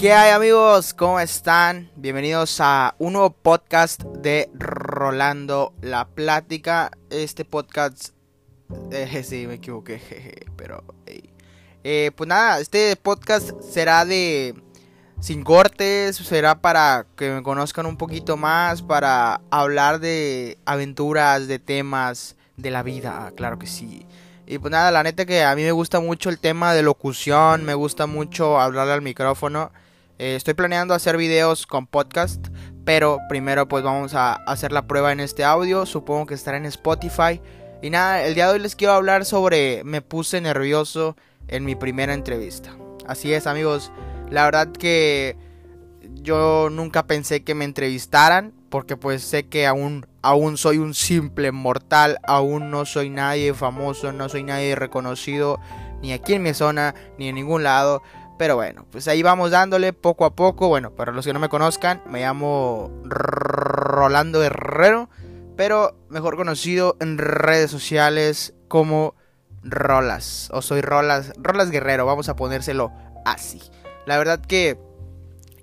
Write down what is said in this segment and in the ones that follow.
¿Qué hay amigos? ¿Cómo están? Bienvenidos a un nuevo podcast de Rolando la Plática. Este podcast... Eh, sí, me equivoqué, jeje, pero... Eh, pues nada, este podcast será de... Sin cortes, será para que me conozcan un poquito más, para hablar de aventuras, de temas, de la vida, claro que sí. Y pues nada, la neta que a mí me gusta mucho el tema de locución, me gusta mucho hablar al micrófono. Eh, estoy planeando hacer videos con podcast, pero primero pues vamos a hacer la prueba en este audio, supongo que estará en Spotify. Y nada, el día de hoy les quiero hablar sobre me puse nervioso en mi primera entrevista. Así es amigos, la verdad que yo nunca pensé que me entrevistaran, porque pues sé que aún, aún soy un simple mortal, aún no soy nadie famoso, no soy nadie reconocido, ni aquí en mi zona, ni en ningún lado. Pero bueno, pues ahí vamos dándole poco a poco. Bueno, para los que no me conozcan, me llamo Rolando Herrero, pero mejor conocido en redes sociales como Rolas. O soy Rolas, Rolas Guerrero, vamos a ponérselo así. La verdad que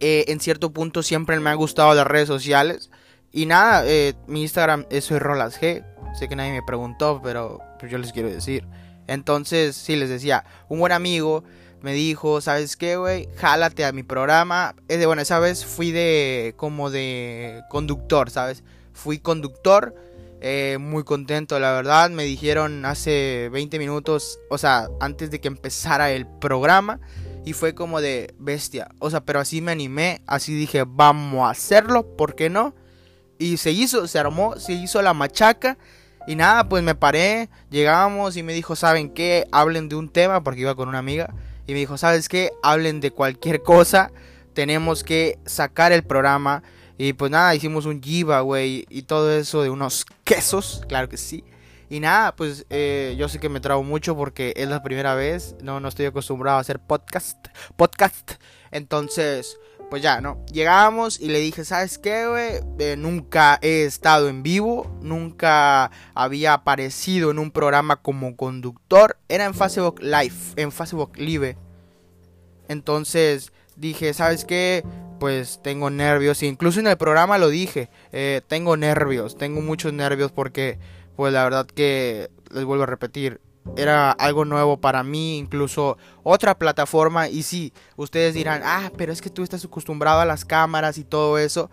eh, en cierto punto siempre me han gustado las redes sociales. Y nada, eh, mi Instagram es soy Rolas G. Sé que nadie me preguntó, pero pues yo les quiero decir. Entonces, sí, les decía, un buen amigo me dijo, ¿sabes qué, güey? Jálate a mi programa. Es de, bueno, esa vez fui de, como de conductor, ¿sabes? Fui conductor, eh, muy contento, la verdad. Me dijeron hace 20 minutos, o sea, antes de que empezara el programa. Y fue como de bestia. O sea, pero así me animé, así dije, vamos a hacerlo, ¿por qué no? Y se hizo, se armó, se hizo la machaca. Y nada, pues me paré, llegamos y me dijo, ¿saben qué? Hablen de un tema, porque iba con una amiga y me dijo, ¿sabes qué? Hablen de cualquier cosa, tenemos que sacar el programa. Y pues nada, hicimos un giveaway y todo eso de unos quesos, claro que sí. Y nada, pues eh, yo sé que me trago mucho porque es la primera vez, no, no estoy acostumbrado a hacer podcast, podcast. Entonces, pues ya, ¿no? Llegamos y le dije, ¿sabes qué, güey? Eh, nunca he estado en vivo, nunca había aparecido en un programa como conductor. Era en Facebook Live, en Facebook Live. Entonces dije, ¿sabes qué? Pues tengo nervios. Incluso en el programa lo dije, eh, tengo nervios, tengo muchos nervios porque, pues la verdad que, les vuelvo a repetir, era algo nuevo para mí, incluso otra plataforma. Y sí, ustedes dirán, ah, pero es que tú estás acostumbrado a las cámaras y todo eso.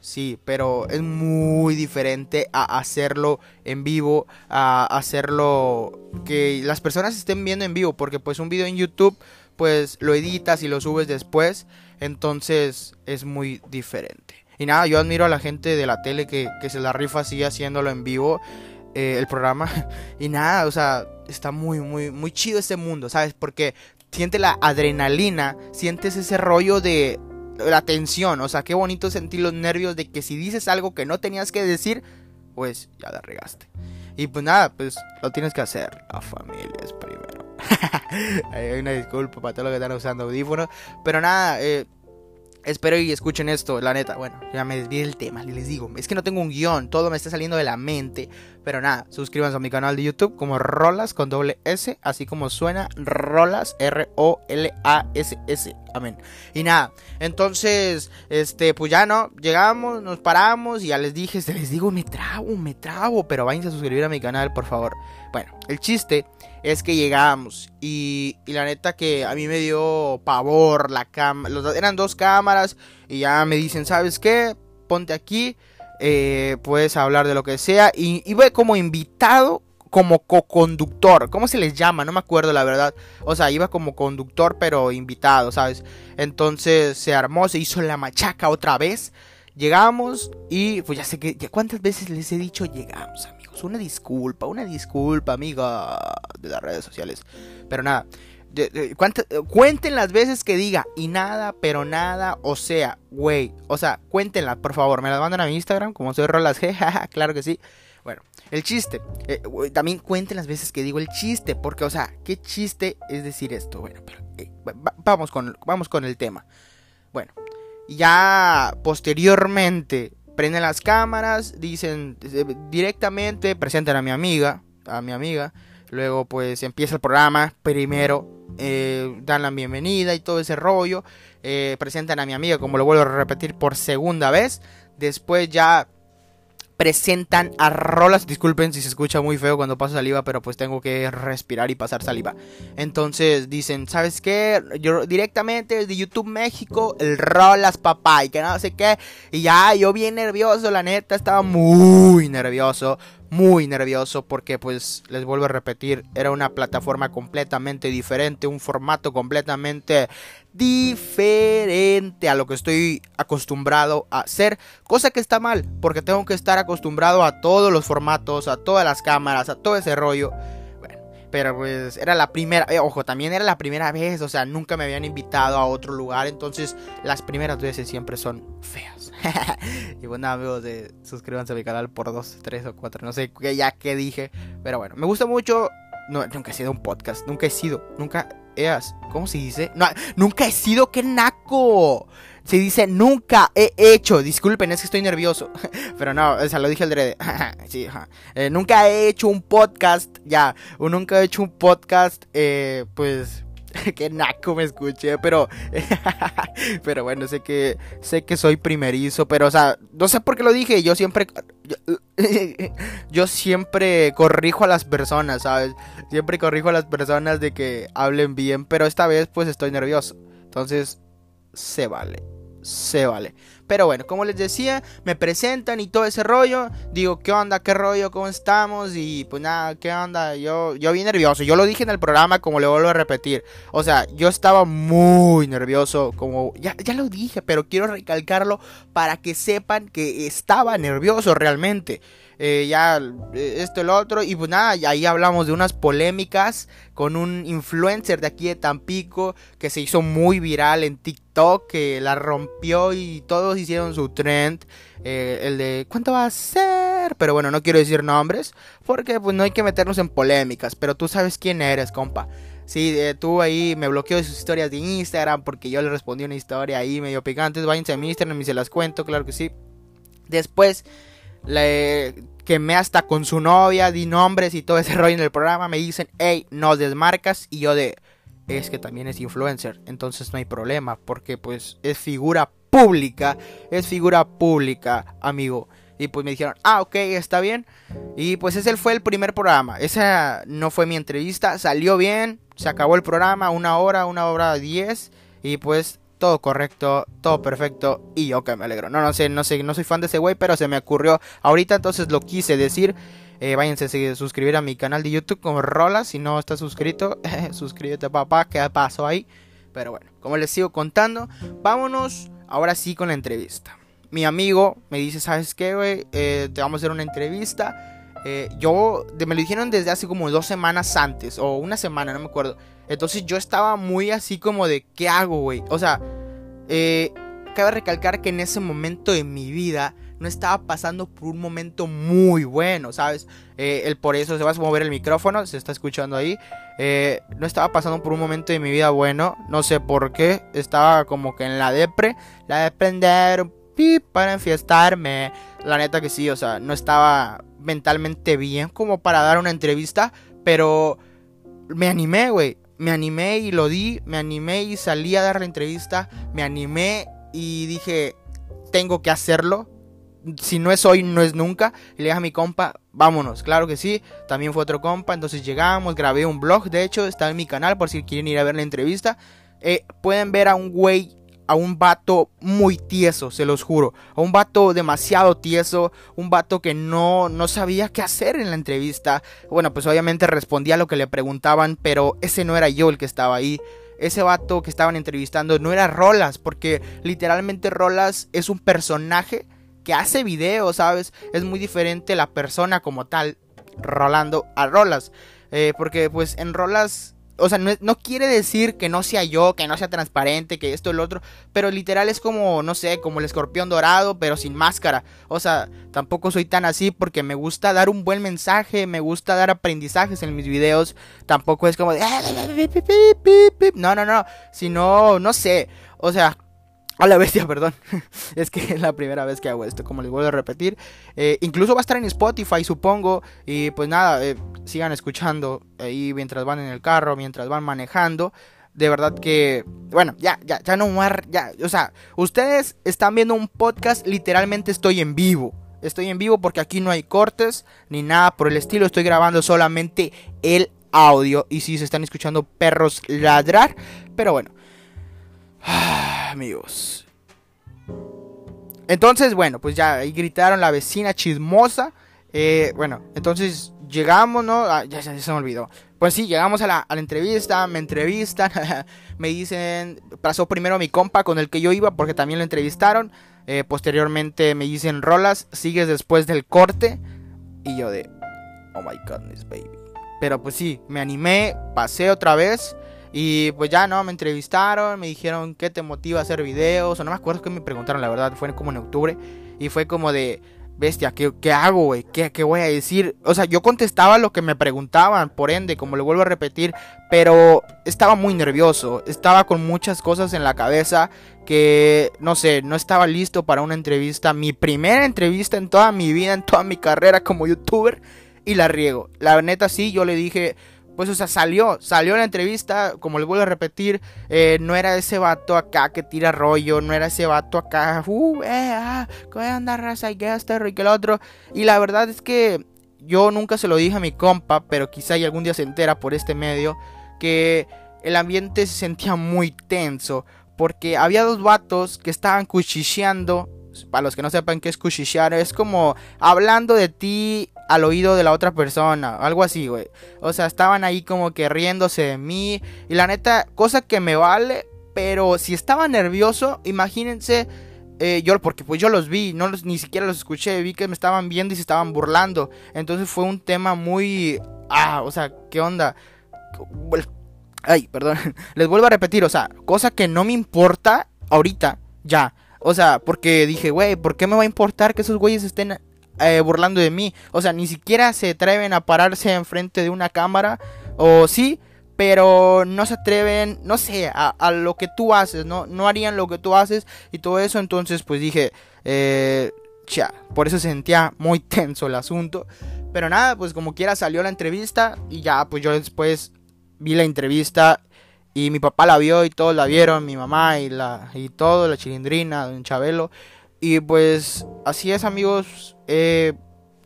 Sí, pero es muy diferente a hacerlo en vivo, a hacerlo que las personas estén viendo en vivo, porque pues un video en YouTube, pues lo editas y lo subes después, entonces es muy diferente. Y nada, yo admiro a la gente de la tele que, que se la rifa así haciéndolo en vivo. Eh, el programa. Y nada, o sea, está muy, muy, muy chido este mundo, ¿sabes? Porque siente la adrenalina, sientes ese rollo de la tensión, o sea, qué bonito sentir los nervios de que si dices algo que no tenías que decir, pues ya la regaste. Y pues nada, pues lo tienes que hacer. La familia es primero. Hay una disculpa para todos los que están usando audífonos. Pero nada, eh, Espero y escuchen esto, la neta. Bueno, ya me desvié del tema, les digo. Es que no tengo un guion, todo me está saliendo de la mente. Pero nada, suscríbanse a mi canal de YouTube como Rolas con doble S, así como suena Rolas, R-O-L-A-S-S. Amén. Y nada, entonces, este, pues ya no, llegamos, nos paramos y ya les dije, les digo, me trabo, me trabo. Pero váyanse a suscribir a mi canal, por favor. Bueno, el chiste es que llegamos y, y, la neta que a mí me dio pavor la cámara. Eran dos cámaras y ya me dicen, ¿sabes qué? Ponte aquí, eh, puedes hablar de lo que sea. Y iba como invitado, como co-conductor. ¿Cómo se les llama? No me acuerdo la verdad. O sea, iba como conductor pero invitado, ¿sabes? Entonces se armó, se hizo la machaca otra vez. Llegamos y pues ya sé que... ¿Cuántas veces les he dicho llegamos, amigos? Una disculpa, una disculpa, amiga de las redes sociales. Pero nada, cuenten las veces que diga y nada, pero nada, o sea, güey, o sea, cuéntenla, por favor, me las mandan a mi Instagram, como soy Rolas G, claro que sí. Bueno, el chiste, eh, también cuenten las veces que digo el chiste, porque, o sea, ¿qué chiste es decir esto? Bueno, pero eh, vamos, con, vamos con el tema. Bueno, ya posteriormente prenden las cámaras, dicen eh, directamente, presentan a mi amiga, a mi amiga, luego pues empieza el programa, primero eh, dan la bienvenida y todo ese rollo. Eh, presentan a mi amiga, como lo vuelvo a repetir por segunda vez. Después ya presentan a rolas. Disculpen si se escucha muy feo cuando paso saliva, pero pues tengo que respirar y pasar saliva. Entonces dicen, ¿sabes qué? Yo directamente desde YouTube México, el rolas papá y que no sé qué. Y ya, yo bien nervioso, la neta, estaba muy nervioso muy nervioso porque pues les vuelvo a repetir, era una plataforma completamente diferente, un formato completamente diferente a lo que estoy acostumbrado a hacer, cosa que está mal, porque tengo que estar acostumbrado a todos los formatos, a todas las cámaras, a todo ese rollo. Pero pues era la primera, eh, ojo, también era la primera vez, o sea, nunca me habían invitado a otro lugar, entonces las primeras veces siempre son feas. y bueno, amigos, de, suscríbanse a mi canal por dos, tres o cuatro, no sé ya qué dije. Pero bueno, me gusta mucho. No, nunca he sido un podcast, nunca he sido, nunca he, ¿cómo se dice? Nunca he sido, qué naco. Se dice nunca he hecho. Disculpen, es que estoy nervioso. Pero no, o sea, lo dije al drede. sí, eh, nunca he hecho un podcast. Ya, nunca he hecho un podcast. Eh, pues Qué naco me escuché, pero. pero bueno, sé que. Sé que soy primerizo, pero, o sea, no sé por qué lo dije. Yo siempre. Yo, siempre corrijo a las personas, ¿sabes? Siempre corrijo a las personas de que hablen bien, pero esta vez, pues estoy nervioso. Entonces, se vale. Se vale. Pero bueno, como les decía, me presentan y todo ese rollo. Digo, ¿qué onda? ¿Qué rollo? ¿Cómo estamos? Y pues nada, ¿qué onda? Yo, yo bien nervioso. Yo lo dije en el programa, como le vuelvo a repetir. O sea, yo estaba muy nervioso. Como ya, ya lo dije, pero quiero recalcarlo para que sepan que estaba nervioso realmente. Eh, ya eh, esto lo otro. Y pues nada, ahí hablamos de unas polémicas con un influencer de aquí de Tampico que se hizo muy viral en TikTok, que la rompió y todos hicieron su trend. Eh, el de ¿cuánto va a ser? Pero bueno, no quiero decir nombres porque pues no hay que meternos en polémicas, pero tú sabes quién eres, compa. Sí, tú ahí me bloqueó sus historias de Instagram porque yo le respondí una historia ahí medio picante. Váyanse a mi Instagram y se las cuento, claro que sí. Después le quemé hasta con su novia, di nombres y todo ese rollo en el programa. Me dicen, hey, no desmarcas. Y yo de, es que también es influencer. Entonces no hay problema, porque pues es figura pública. Es figura pública, amigo. Y pues me dijeron, ah, ok, está bien. Y pues ese fue el primer programa. Esa no fue mi entrevista. Salió bien. Se acabó el programa. Una hora, una hora diez. Y pues todo correcto, todo perfecto y yo que me alegro. No, no sé, no sé, no soy fan de ese güey, pero se me ocurrió ahorita, entonces lo quise decir. Eh, váyanse a suscribir a mi canal de YouTube como Rola, si no estás suscrito, suscríbete papá, ¿qué pasó ahí? Pero bueno, como les sigo contando, vámonos ahora sí con la entrevista. Mi amigo me dice, ¿sabes qué, güey? Eh, te vamos a hacer una entrevista. Eh, yo, me lo dijeron desde hace como dos semanas antes, o una semana, no me acuerdo. Entonces yo estaba muy así como de, ¿qué hago, güey? O sea, eh, cabe recalcar que en ese momento de mi vida no estaba pasando por un momento muy bueno, ¿sabes? Eh, el por eso se va a mover el micrófono, se está escuchando ahí. No estaba pasando por un momento de mi vida bueno, no sé por qué. Estaba como que en la depre, la de prender para enfiestarme. La neta que sí, o sea, no estaba mentalmente bien como para dar una entrevista, pero me animé, güey me animé y lo di, me animé y salí a dar la entrevista, me animé y dije, tengo que hacerlo. Si no es hoy, no es nunca. Y le dije a mi compa, vámonos. Claro que sí. También fue otro compa. Entonces llegamos, grabé un blog. De hecho, está en mi canal por si quieren ir a ver la entrevista. Eh, pueden ver a un güey a un vato muy tieso, se los juro. A un vato demasiado tieso, un vato que no, no sabía qué hacer en la entrevista. Bueno, pues obviamente respondía a lo que le preguntaban, pero ese no era yo el que estaba ahí. Ese vato que estaban entrevistando no era Rolas, porque literalmente Rolas es un personaje que hace videos, ¿sabes? Es muy diferente la persona como tal, Rolando, a Rolas. Eh, porque pues en Rolas o sea, no, quiere decir que no sea yo, que no sea transparente, que esto lo otro. Pero literal es como, no sé, como el escorpión dorado, pero sin máscara. O sea, tampoco soy tan así porque me gusta dar un buen mensaje, me gusta dar aprendizajes en mis videos. Tampoco es como de... No, no, no. Sino, no sé. O sea, A la bestia, perdón. es que es la primera vez que hago esto, como les vuelvo a repetir. Eh, incluso va a estar en Spotify, supongo. Y pues nada, eh, sigan escuchando ahí mientras van en el carro, mientras van manejando. De verdad que, bueno, ya, ya, ya no ya, o sea, ustedes están viendo un podcast, literalmente estoy en vivo. Estoy en vivo porque aquí no hay cortes ni nada por el estilo. Estoy grabando solamente el audio. Y si se están escuchando perros ladrar. Pero bueno. amigos. Entonces, bueno, pues ya ahí gritaron la vecina chismosa. Eh, bueno, entonces llegamos, ¿no? Ah, ya, se me olvidó. Pues sí, llegamos a la, entrevista, me entrevistan, me dicen, pasó primero mi compa con el que yo iba porque también lo entrevistaron. Eh, posteriormente me dicen, Rolas, sigues después del corte. Y yo de, oh my goodness, baby. Pero pues sí, me animé, pasé otra vez. Y pues ya, ¿no? Me entrevistaron, me dijeron qué te motiva a hacer videos. O no me acuerdo qué me preguntaron, la verdad. Fue como en octubre. Y fue como de, bestia, ¿qué, qué hago, güey? ¿Qué, ¿Qué, voy a decir? O sea, yo contestaba lo que me preguntaban, por ende, como lo vuelvo a repetir. Pero estaba muy nervioso. Estaba con muchas cosas en la cabeza que, no sé, no estaba listo para una entrevista. Mi primera entrevista en toda mi vida, en toda mi carrera como youtuber. Y la riego. La neta sí, yo le dije pues, o sea, salió, salió la entrevista, como les vuelvo a repetir, eh, no era ese vato acá que tira rollo, no era ese vato acá, uh, eh, ah, que andar raza y que este y que el otro. Y la verdad es que yo nunca se lo dije a mi compa, pero quizá y algún día se entera por este medio, que el ambiente se sentía muy tenso, porque había dos vatos que estaban cuchicheando para los que no sepan qué es cuchichear, es como hablando de ti al oído de la otra persona, algo así, güey. O sea, estaban ahí como que riéndose de mí. Y la neta, cosa que me vale, pero si estaba nervioso, imagínense. Eh, yo, porque pues yo los vi, no los, ni siquiera los escuché, vi que me estaban viendo y se estaban burlando. Entonces fue un tema muy... Ah, o sea, ¿qué onda? Ay, perdón. Les vuelvo a repetir, o sea, cosa que no me importa ahorita, ya. O sea, porque dije, güey, ¿por qué me va a importar que esos güeyes estén eh, burlando de mí? O sea, ni siquiera se atreven a pararse enfrente de una cámara. O sí, pero no se atreven, no sé, a, lo que tú haces, ¿no? No harían lo que tú haces y todo eso. Entonces, pues dije, eh, cha, por eso se sentía muy tenso el asunto. Pero nada, pues como quiera salió la entrevista y ya, pues yo después vi la entrevista y mi papá la vio y todos la vieron, mi mamá y, la, y todo, la chilindrina, don Chabelo. Y pues así es amigos, eh,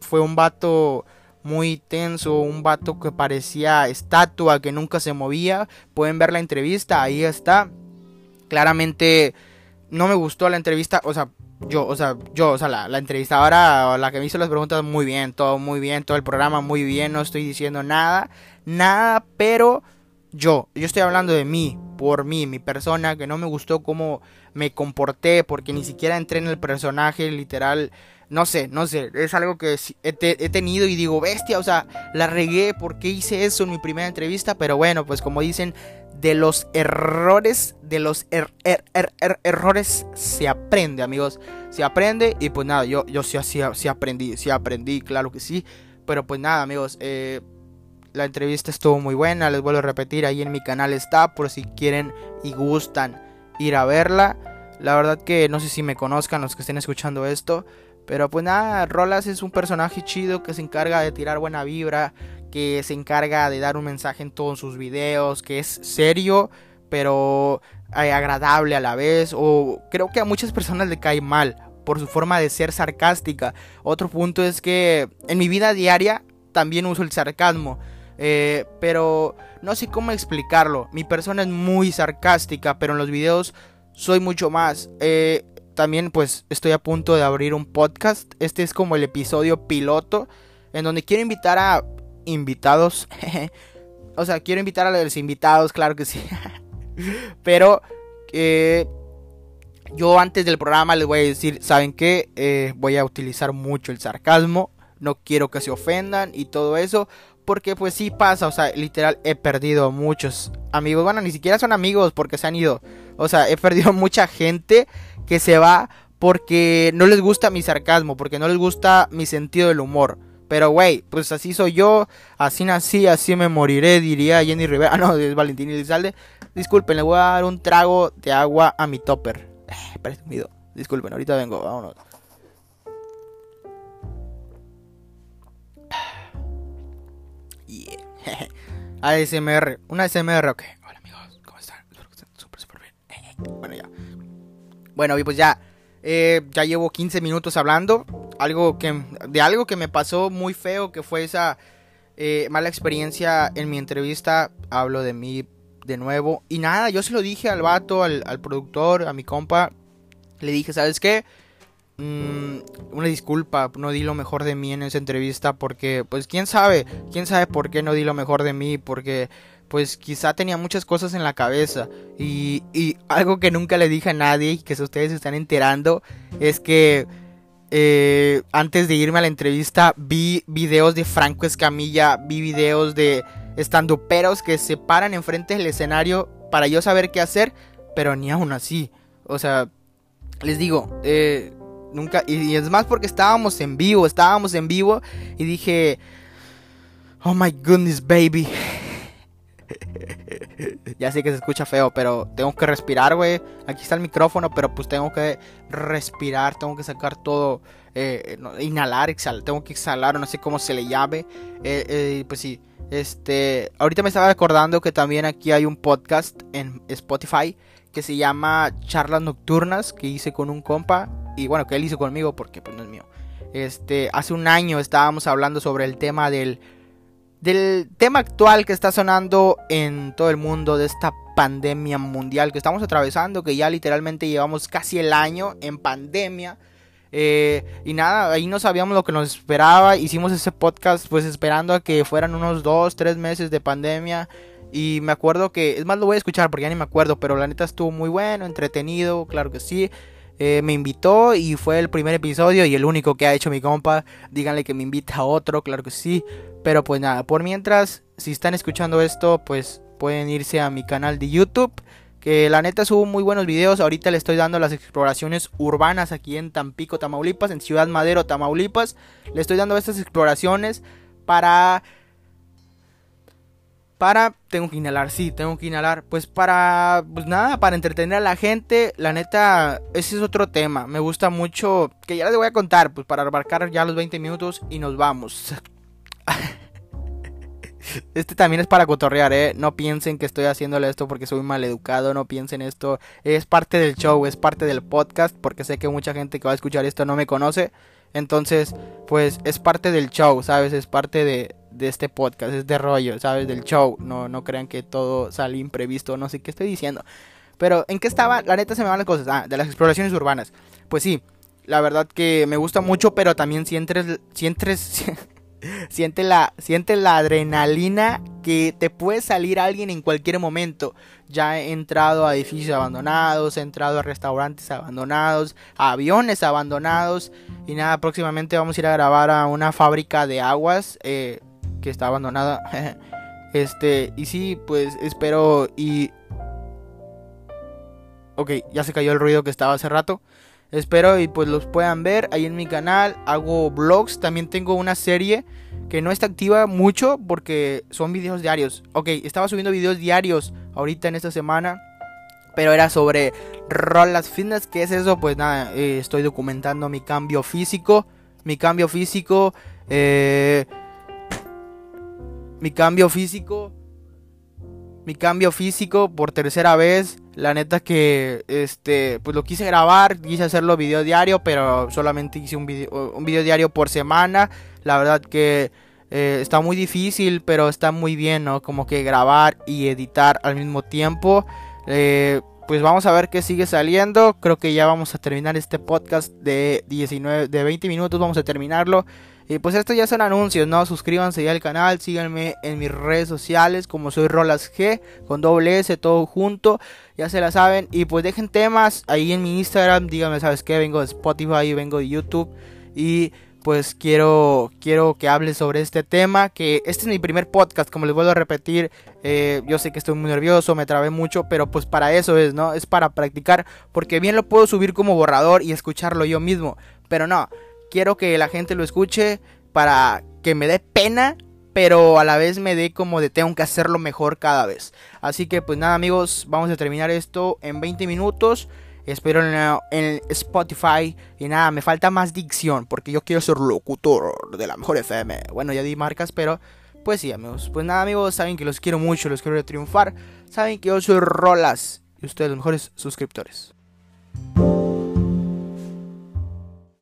fue un vato muy tenso, un vato que parecía estatua, que nunca se movía. Pueden ver la entrevista, ahí está. Claramente no me gustó la entrevista, o sea, yo, o sea, yo, o sea, la, la entrevistadora, la que me hizo las preguntas, muy bien, todo muy bien, todo el programa muy bien, no estoy diciendo nada, nada, pero yo, yo estoy hablando de mí, por mí, mi persona, que no me gustó cómo me comporté, porque ni siquiera entré en el personaje, literal, no sé, no sé, es algo que he, tenido y digo, bestia, o sea, la regué, porque hice eso en mi primera entrevista? Pero bueno, pues como dicen, de los errores, de los er, er, er, errores se aprende, amigos, se aprende y pues nada, yo, yo sí, sí, sí aprendí, sí aprendí, claro que sí, pero pues nada, amigos, eh la entrevista estuvo muy buena, les vuelvo a repetir, ahí en mi canal está por si quieren y gustan ir a verla. La verdad que no sé si me conozcan los que estén escuchando esto, pero pues nada, Rolas es un personaje chido que se encarga de tirar buena vibra, que se encarga de dar un mensaje en todos sus videos, que es serio, pero eh, agradable a la vez, o creo que a muchas personas le cae mal por su forma de ser sarcástica. Otro punto es que en mi vida diaria también uso el sarcasmo. Eh, pero no sé cómo explicarlo. Mi persona es muy sarcástica, pero en los videos soy mucho más. Eh, también pues estoy a punto de abrir un podcast. Este es como el episodio piloto. En donde quiero invitar a invitados. o sea, quiero invitar a los invitados, claro que sí. pero eh, yo antes del programa les voy a decir, ¿saben qué? voy a utilizar mucho el sarcasmo. No quiero que se ofendan y todo eso. Porque pues sí pasa, o sea, literal he perdido muchos amigos. Bueno, ni siquiera son amigos porque se han ido. O sea, he perdido mucha gente que se va porque no les gusta mi sarcasmo, porque no les gusta mi sentido del humor. Pero, güey, pues así soy yo, así nací, así me moriré, diría Jenny Rivera. Ah, no, es Valentín Elizalde. Disculpen, le voy a dar un trago de agua a mi topper. Eh, presumido. Disculpen, ahorita vengo, vámonos. ASMR, una ASMR, ok. Hola amigos, ¿cómo están? Súper, súper bien. Bueno, ya. Bueno, y pues ya. Eh, ya llevo 15 minutos hablando. Algo que, de algo que me pasó muy feo, que fue esa eh, mala experiencia en mi entrevista. Hablo de mí de nuevo. Y nada, yo se lo dije al vato, al productor, a mi compa. Le dije, ¿sabes qué? Mm, una disculpa, no di lo mejor de mí en esa entrevista porque, pues, quién sabe, quién sabe por qué no di lo mejor de mí, porque, pues, quizá tenía muchas cosas en la cabeza. Y, y algo que nunca le dije a nadie y que ustedes se están enterando es que eh, antes de irme a la entrevista vi videos de Franco Escamilla, vi videos de estanduperos que se paran enfrente del escenario para yo saber qué hacer, pero ni aún así, o sea, les digo, eh, Nunca, y, es más porque estábamos en vivo, estábamos en vivo y dije, oh my goodness, baby. ya sé que se escucha feo, pero tengo que respirar, güey. Aquí está el micrófono, pero pues tengo que respirar, tengo que sacar todo, eh, inhalar, exhalar, tengo que exhalar, no sé cómo se le llame. Eh, eh, pues sí, este, ahorita me estaba recordando que también aquí hay un podcast en Spotify que se llama Charlas Nocturnas que hice con un compa y bueno, que él hizo conmigo porque pues no es mío. Este, hace un año estábamos hablando sobre el tema del del tema actual que está sonando en todo el mundo de esta pandemia mundial que estamos atravesando, que ya literalmente llevamos casi el año en pandemia. Eh, y nada, ahí no sabíamos lo que nos esperaba. Hicimos ese podcast pues esperando a que fueran unos dos, tres meses de pandemia. Y me acuerdo que, es más, lo voy a escuchar porque ya ni me acuerdo, pero la neta estuvo muy bueno, entretenido, claro que sí. Eh, me invitó y fue el primer episodio y el único que ha hecho mi compa. Díganle que me invita a otro, claro que sí. Pero pues nada, por mientras, si están escuchando esto, pues pueden irse a mi canal de YouTube. Que la neta subo muy buenos videos. Ahorita le estoy dando las exploraciones urbanas aquí en Tampico, Tamaulipas, en Ciudad Madero, Tamaulipas. Le estoy dando estas exploraciones para para tengo que inhalar, sí, tengo que inhalar, pues para pues nada, para entretener a la gente, la neta ese es otro tema, me gusta mucho que ya les voy a contar, pues para abarcar ya los 20 minutos y nos vamos. Este también es para cotorrear, ¿eh? No piensen que estoy haciéndole esto porque soy mal educado, no piensen esto. Es parte del show, es parte del podcast, porque sé que mucha gente que va a escuchar esto no me conoce. Entonces, pues es parte del show, ¿sabes? Es parte de, de este podcast, es de rollo, ¿sabes? Del show. No, no crean que todo sale imprevisto, no sé qué estoy diciendo. Pero, ¿en qué estaba? La neta se me van las cosas. Ah, de las exploraciones urbanas. Pues sí, la verdad que me gusta mucho, pero también sientes, sientes, siente la, siente la adrenalina que te puede salir alguien en cualquier momento. Ya he entrado a edificios abandonados, he entrado a restaurantes abandonados, a aviones abandonados. Y nada, próximamente vamos a ir a grabar a una fábrica de aguas. Eh, que está abandonada. este, y sí, pues espero y... Ok, ya se cayó el ruido que estaba hace rato. Espero y pues los puedan ver ahí en mi canal. Hago vlogs, también tengo una serie que no está activa mucho porque son videos diarios. Ok, estaba subiendo videos diarios ahorita en esta semana. Pero era sobre rolas fitness. ¿Qué es eso? Pues nada, eh, estoy documentando mi cambio físico. Mi cambio físico. Eh, mi cambio físico. Mi cambio físico por tercera vez. La neta que este pues lo quise grabar, quise hacerlo video diario, pero solamente hice un video, un video diario por semana. La verdad que eh, está muy difícil, pero está muy bien, ¿no? Como que grabar y editar al mismo tiempo. Eh, pues vamos a ver qué sigue saliendo. Creo que ya vamos a terminar este podcast de 19, de 20 minutos. Vamos a terminarlo. Y pues esto ya son anuncios, ¿no? Suscríbanse ya al canal, síganme en mis redes sociales como soy Rolas G, con doble S, todo junto, ya se la saben. Y pues dejen temas ahí en mi Instagram, díganme, ¿sabes qué? Vengo de Spotify, vengo de YouTube y pues quiero, quiero que hable sobre este tema, que este es mi primer podcast, como les vuelvo a repetir, eh, yo sé que estoy muy nervioso, me trabé mucho, pero pues para eso es, ¿no? Es para practicar, porque bien lo puedo subir como borrador y escucharlo yo mismo, pero no, quiero que la gente lo escuche para que me dé pena, pero a la vez me dé como de tengo que hacerlo mejor cada vez. Así que pues nada amigos, vamos a terminar esto en 20 minutos. Espero en, Spotify. Y nada, me falta más dicción porque yo quiero ser locutor de la mejor FM. Bueno, ya di marcas, pero pues sí, amigos. Pues nada, amigos, saben que los quiero mucho, los quiero triunfar. Saben que yo soy Rolas y ustedes los mejores suscriptores.